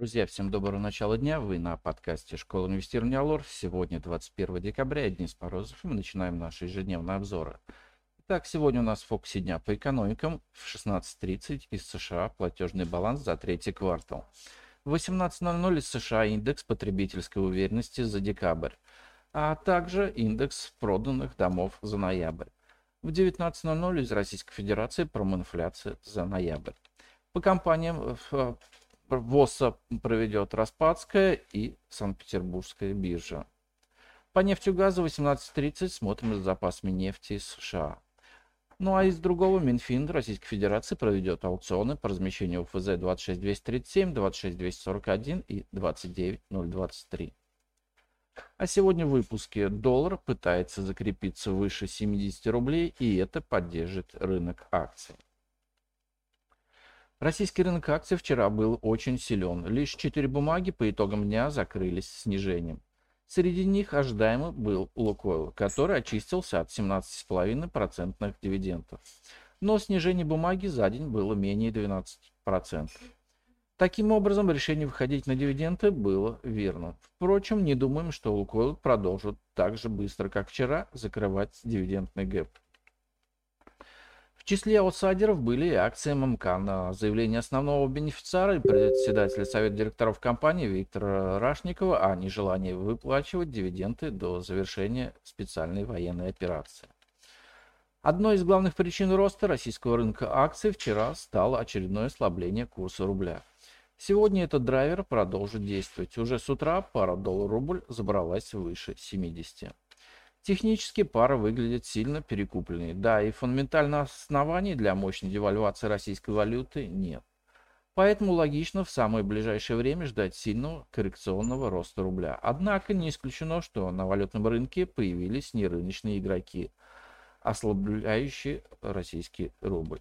Друзья, всем доброго начала дня. Вы на подкасте «Школа инвестирования Алор». Сегодня 21 декабря, я Денис Морозов, и мы начинаем наши ежедневные обзоры. Итак, сегодня у нас в фокусе дня по экономикам. В 16.30 из США платежный баланс за третий квартал. В 18.00 из США индекс потребительской уверенности за декабрь, а также индекс проданных домов за ноябрь. В 19.00 из Российской Федерации проминфляция за ноябрь. По компаниям в ВОСа проведет Распадская и Санкт-Петербургская биржа. По нефтегазу 18.30 смотрим за запасами нефти из США. Ну а из другого Минфин Российской Федерации проведет аукционы по размещению УФЗ 26237, 26241 и 29023. А сегодня в выпуске доллар пытается закрепиться выше 70 рублей, и это поддержит рынок акций. Российский рынок акций вчера был очень силен. Лишь 4 бумаги по итогам дня закрылись снижением. Среди них ожидаемо был Лукойл, который очистился от 17,5% дивидендов. Но снижение бумаги за день было менее 12%. Таким образом, решение выходить на дивиденды было верно. Впрочем, не думаем, что Лукойл продолжит так же быстро, как вчера, закрывать дивидендный гэп. В числе аутсайдеров были и акции ММК на заявление основного бенефициара и председателя совета директоров компании Виктора Рашникова о нежелании выплачивать дивиденды до завершения специальной военной операции. Одной из главных причин роста российского рынка акций вчера стало очередное ослабление курса рубля. Сегодня этот драйвер продолжит действовать. Уже с утра пара доллар-рубль забралась выше 70. Технически пара выглядит сильно перекупленной. Да, и фундаментальных оснований для мощной девальвации российской валюты нет. Поэтому логично в самое ближайшее время ждать сильного коррекционного роста рубля. Однако не исключено, что на валютном рынке появились нерыночные игроки, ослабляющие российский рубль.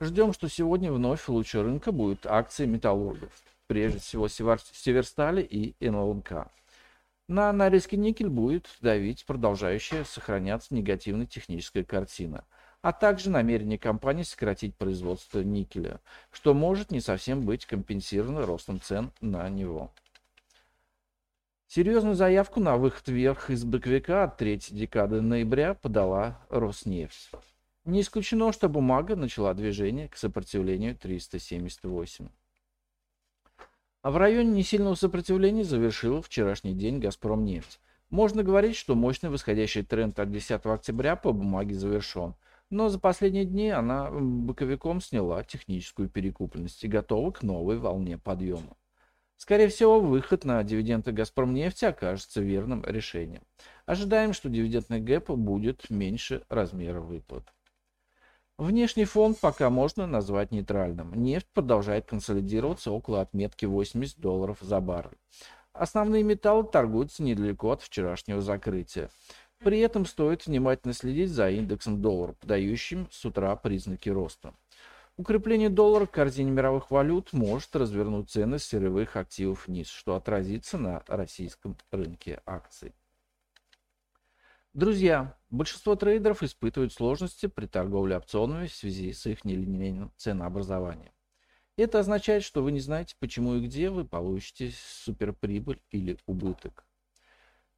Ждем, что сегодня вновь лучше рынка будут акции металлургов, прежде всего Северстали и НЛНК. На Норильский никель будет давить продолжающая сохраняться негативная техническая картина, а также намерение компании сократить производство никеля, что может не совсем быть компенсировано ростом цен на него. Серьезную заявку на выход вверх из боковика от третьей декады ноября подала Роснефть. Не исключено, что бумага начала движение к сопротивлению 378. А в районе несильного сопротивления завершила вчерашний день «Газпромнефть». Можно говорить, что мощный восходящий тренд от 10 октября по бумаге завершен. Но за последние дни она боковиком сняла техническую перекупленность и готова к новой волне подъема. Скорее всего, выход на дивиденды «Газпромнефти» окажется верным решением. Ожидаем, что дивидендный гэп будет меньше размера выплат. Внешний фон пока можно назвать нейтральным. Нефть продолжает консолидироваться около отметки 80 долларов за баррель. Основные металлы торгуются недалеко от вчерашнего закрытия. При этом стоит внимательно следить за индексом доллара, подающим с утра признаки роста. Укрепление доллара в корзине мировых валют может развернуть цены сырьевых активов вниз, что отразится на российском рынке акций. Друзья, большинство трейдеров испытывают сложности при торговле опционами в связи с их нелинейным ценообразованием. Это означает, что вы не знаете, почему и где вы получите суперприбыль или убыток.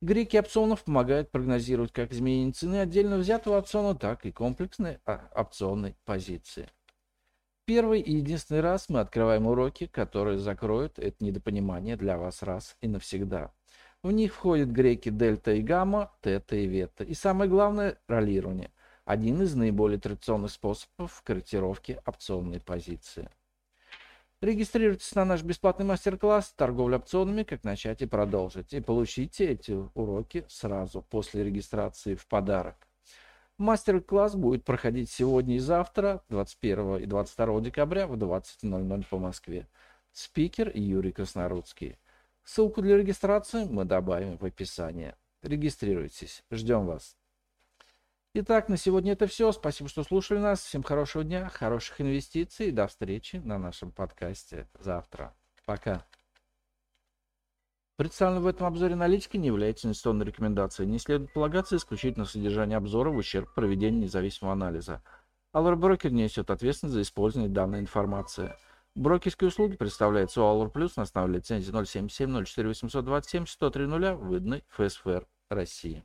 Греки опционов помогают прогнозировать как изменение цены отдельно взятого опциона, так и комплексной а, опционной позиции. Первый и единственный раз мы открываем уроки, которые закроют это недопонимание для вас раз и навсегда. В них входят греки дельта и гамма, тета и вета. И самое главное – роллирование. Один из наиболее традиционных способов корректировки опционной позиции. Регистрируйтесь на наш бесплатный мастер-класс «Торговля опционами. Как начать и продолжить» и получите эти уроки сразу после регистрации в подарок. Мастер-класс будет проходить сегодня и завтра, 21 и 22 декабря в 20.00 по Москве. Спикер Юрий Краснорудский. Ссылку для регистрации мы добавим в описание. Регистрируйтесь. Ждем вас. Итак, на сегодня это все. Спасибо, что слушали нас. Всем хорошего дня, хороших инвестиций. До встречи на нашем подкасте завтра. Пока. Представленный в этом обзоре аналитики не является инвестиционной рекомендацией. Не следует полагаться исключительно содержание обзора в ущерб проведению независимого анализа. Allure Broker несет ответственность за использование данной информации. Брокерские услуги представляет Суалор Плюс на основе лицензии 077 04 827 103 выданной ФСФР России.